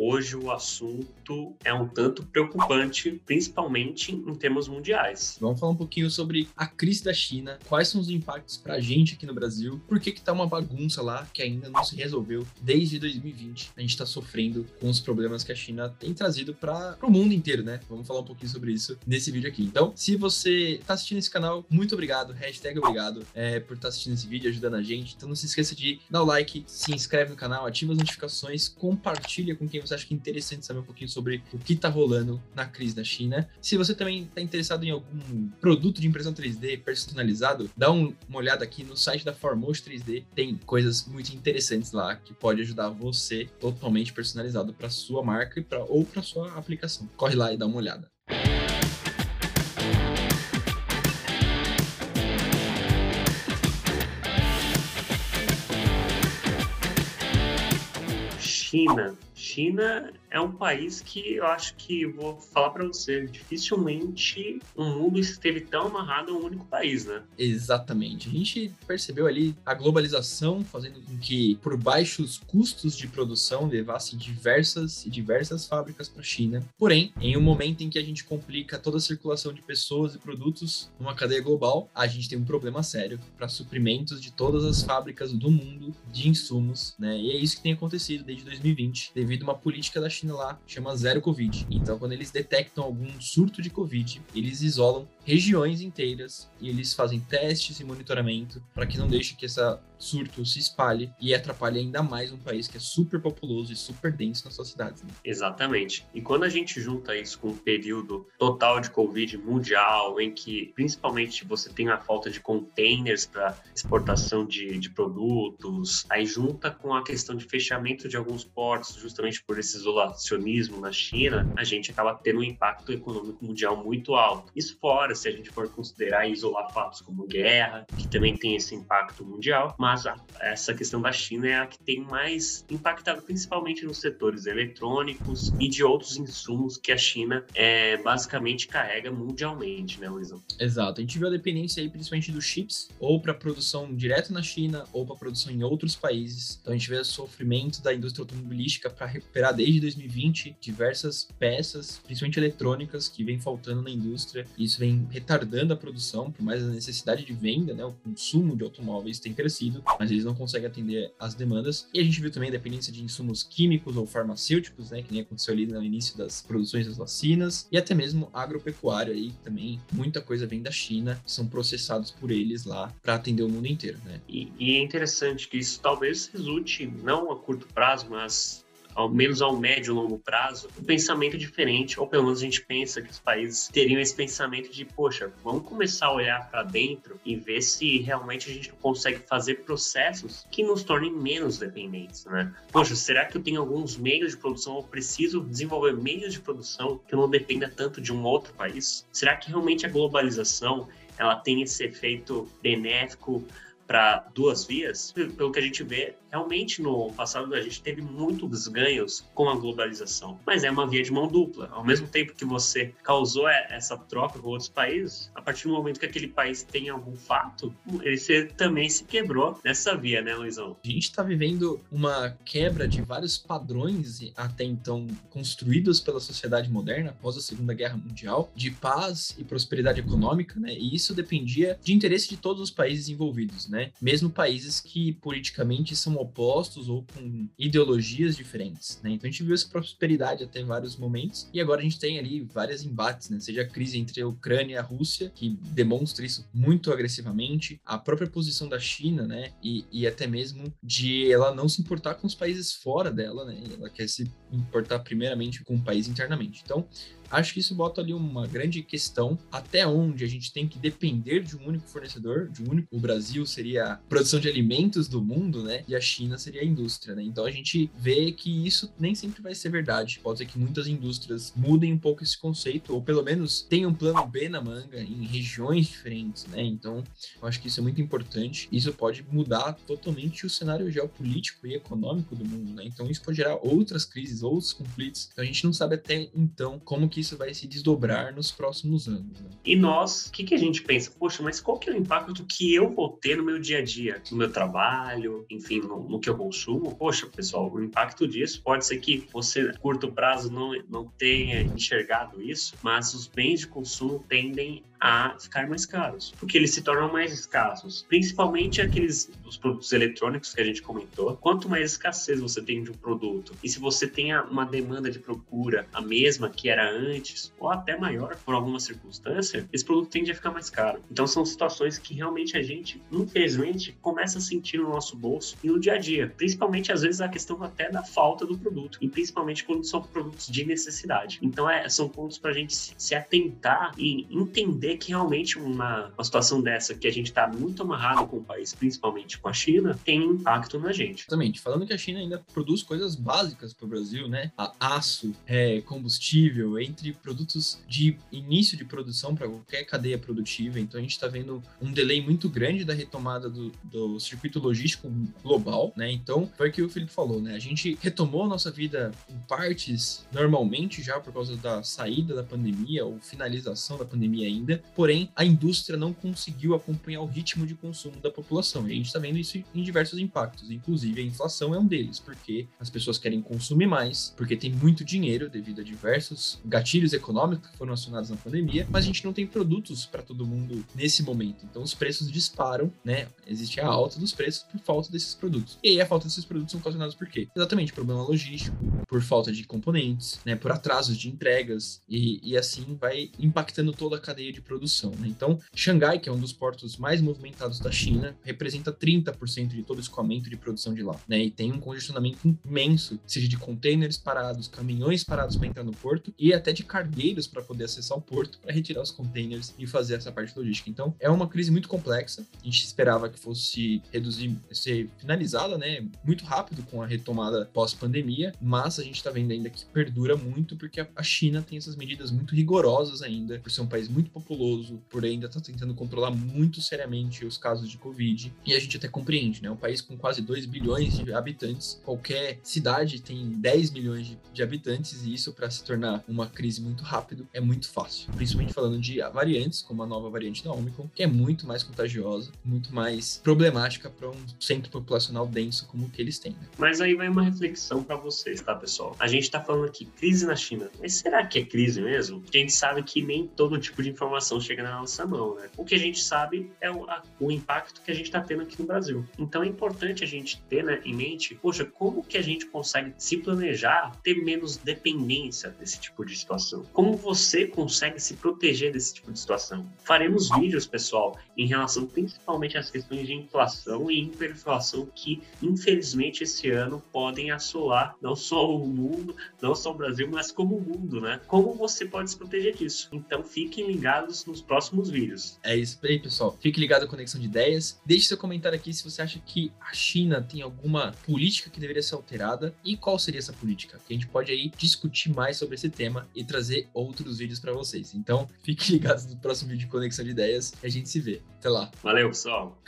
hoje o assunto é um tanto preocupante, principalmente em termos mundiais. Vamos falar um pouquinho sobre a crise da China, quais são os impactos para a gente aqui no Brasil, por que que tá uma bagunça lá que ainda não se resolveu desde 2020. A gente está sofrendo com os problemas que a China tem trazido para o mundo inteiro, né? Vamos falar um pouquinho sobre isso nesse vídeo aqui. Então, se você está assistindo esse canal, muito obrigado, hashtag obrigado é, por estar tá assistindo esse vídeo, ajudando a gente. Então não se esqueça de dar o like, se inscreve no canal, ativa as notificações, compartilha com quem você acha que é interessante saber um pouquinho sobre o que está rolando na crise da China. Se você também está interessado em algum produto de impressão 3D personalizado, dá um, uma olhada aqui no site da Formost 3D, tem coisas muito interessantes lá que pode ajudar você totalmente personalizado para sua marca pra, ou para sua aplicação. Corre lá e dá uma olhada. China. China é um país que eu acho que vou falar para você, dificilmente o mundo esteve tão amarrado a um único país, né? Exatamente. A gente percebeu ali a globalização fazendo com que por baixos custos de produção levasse diversas e diversas fábricas para a China. Porém, em um momento em que a gente complica toda a circulação de pessoas e produtos numa cadeia global, a gente tem um problema sério para suprimentos de todas as fábricas do mundo de insumos, né? E é isso que tem acontecido desde 2020, devido a uma política da China lá chama Zero Covid. Então, quando eles detectam algum surto de Covid, eles isolam regiões inteiras e eles fazem testes e monitoramento para que não deixe que esse surto se espalhe e atrapalhe ainda mais um país que é super populoso e super denso nas suas cidades. Né? Exatamente. E quando a gente junta isso com um período total de Covid mundial, em que principalmente você tem a falta de containers para exportação de, de produtos, aí junta com a questão de fechamento de alguns portos, justamente por esse isolacionismo na China, a gente acaba tendo um impacto econômico mundial muito alto. Isso fora se a gente for considerar isolar fatos como guerra, que também tem esse impacto mundial, mas a, essa questão da China é a que tem mais impactado principalmente nos setores eletrônicos e de outros insumos que a China é, basicamente carrega mundialmente, né, Luizão? Exato. A gente viu a dependência aí principalmente dos chips, ou para produção direto na China, ou para produção em outros países. Então a gente vê o sofrimento da indústria automobilística para recuperar desde 2020 diversas peças, principalmente eletrônicas, que vem faltando na indústria. Isso vem retardando a produção, por mais a necessidade de venda, né, o consumo de automóveis tem crescido, mas eles não conseguem atender as demandas. E a gente viu também dependência de insumos químicos ou farmacêuticos, né, que nem aconteceu ali no início das produções das vacinas, e até mesmo agropecuário aí também, muita coisa vem da China, são processados por eles lá para atender o mundo inteiro, né? E, e é interessante que isso talvez resulte não a curto prazo, mas ao menos ao médio e longo prazo, um pensamento diferente, ou pelo menos a gente pensa que os países teriam esse pensamento de, poxa, vamos começar a olhar para dentro e ver se realmente a gente consegue fazer processos que nos tornem menos dependentes, né? Poxa, será que eu tenho alguns meios de produção, ou preciso desenvolver meios de produção que eu não dependa tanto de um outro país? Será que realmente a globalização ela tem esse efeito benéfico para duas vias? Pelo que a gente vê, realmente no passado a gente teve muitos ganhos com a globalização, mas é uma via de mão dupla. Ao mesmo tempo que você causou essa troca com outros países, a partir do momento que aquele país tem algum fato, ele também se quebrou nessa via, né, Luizão? A gente está vivendo uma quebra de vários padrões até então construídos pela sociedade moderna após a Segunda Guerra Mundial, de paz e prosperidade econômica, né? E isso dependia de interesse de todos os países envolvidos, né? Mesmo países que politicamente são opostos ou com ideologias diferentes, né? Então a gente viu essa prosperidade até vários momentos e agora a gente tem ali vários embates, né? Seja a crise entre a Ucrânia e a Rússia, que demonstra isso muito agressivamente, a própria posição da China, né? E, e até mesmo de ela não se importar com os países fora dela, né? Ela quer se importar primeiramente com o país internamente. Então, Acho que isso bota ali uma grande questão até onde a gente tem que depender de um único fornecedor, de um único. O Brasil seria a produção de alimentos do mundo, né? E a China seria a indústria, né? Então a gente vê que isso nem sempre vai ser verdade. Pode ser que muitas indústrias mudem um pouco esse conceito, ou pelo menos tenham um plano B na manga em regiões diferentes, né? Então eu acho que isso é muito importante. Isso pode mudar totalmente o cenário geopolítico e econômico do mundo, né? Então isso pode gerar outras crises, outros conflitos. Então a gente não sabe até então como que isso vai se desdobrar nos próximos anos. Né? E nós, o que, que a gente pensa? Poxa, mas qual que é o impacto que eu vou ter no meu dia a dia, no meu trabalho, enfim, no, no, que eu consumo, poxa, pessoal, o impacto disso pode ser que você, curto prazo, não, não tenha enxergado isso, mas os bens de consumo tendem a ficar mais caros, porque eles se tornam mais escassos, principalmente aqueles os produtos eletrônicos que a gente comentou. Quanto mais escassez você tem de um produto, e se você tem uma demanda de procura a mesma que era antes, ou até maior por alguma circunstância, esse produto tende a ficar mais caro. Então são situações que realmente a gente, infelizmente, começa a sentir no nosso bolso e no dia a dia, principalmente às vezes a questão até da falta do produto, e principalmente quando são produtos de necessidade. Então é, são pontos para a gente se, se atentar e entender que realmente uma, uma situação dessa, que a gente está muito amarrado com o país, principalmente com a China, tem impacto na gente. Exatamente. Falando que a China ainda produz coisas básicas para o Brasil, né? Aço, é, combustível, entre produtos de início de produção para qualquer cadeia produtiva. Então a gente está vendo um delay muito grande da retomada do, do circuito logístico global, né? Então foi o que o Felipe falou, né? A gente retomou a nossa vida em partes normalmente já por causa da saída da pandemia ou finalização da pandemia ainda, porém a indústria não conseguiu acompanhar o ritmo de consumo da população. E a gente está vendo isso em diversos impactos, inclusive a inflação é um deles, porque as pessoas querem consumir mais, porque tem muito dinheiro devido a diversos gatilhos econômicos que foram acionados na pandemia, mas a gente não tem produtos para todo mundo nesse momento. Então os preços disparam, né? Existe a alta dos preços por falta desses produtos. E a falta desses produtos são ocasionados por quê? Exatamente, problema logístico, por falta de componentes, né? Por atrasos de entregas e, e assim vai impactando toda a cadeia de produção. Né? Então, Xangai, que é um dos portos mais movimentados da China, representa 30% de todo o escoamento de produção de lá. Né? E tem um congestionamento imenso, seja de containers parados, caminhões parados para entrar no porto e até de cargueiros para poder acessar o porto para retirar os containers e fazer essa parte logística. Então, é uma crise muito complexa. A gente esperava que fosse reduzir, ser finalizada, né, muito rápido com a retomada pós-pandemia, mas a gente está vendo ainda que perdura muito porque a China tem essas medidas muito rigorosas ainda, por ser um país muito populoso por ainda estar tá tentando controlar muito seriamente os casos de Covid. E a gente até compreende, né? Um país com quase 2 bilhões de habitantes, qualquer cidade tem 10 milhões de, de habitantes, e isso para se tornar uma crise muito rápido é muito fácil. Principalmente falando de variantes, como a nova variante da Omicron, que é muito mais contagiosa, muito mais problemática para um centro populacional denso como o que eles têm. Né? Mas aí vai uma reflexão para vocês, tá, pessoal? A gente tá falando aqui crise na China, mas será que é crise mesmo? A gente sabe que nem todo tipo de informação informação chega na nossa mão, né? O que a gente sabe é o, a, o impacto que a gente está tendo aqui no Brasil. Então é importante a gente ter né, em mente, poxa, como que a gente consegue se planejar, ter menos dependência desse tipo de situação? Como você consegue se proteger desse tipo de situação? Faremos vídeos, pessoal, em relação principalmente às questões de inflação e hiperinflação que, infelizmente, esse ano podem assolar não só o mundo, não só o Brasil, mas como o mundo, né? Como você pode se proteger disso? Então fiquem ligados nos próximos vídeos. É isso aí, pessoal. Fique ligado à Conexão de Ideias. Deixe seu comentário aqui se você acha que a China tem alguma política que deveria ser alterada e qual seria essa política. Que a gente pode aí discutir mais sobre esse tema e trazer outros vídeos para vocês. Então, fique ligados no próximo vídeo de Conexão de Ideias e a gente se vê. Até lá. Valeu, pessoal.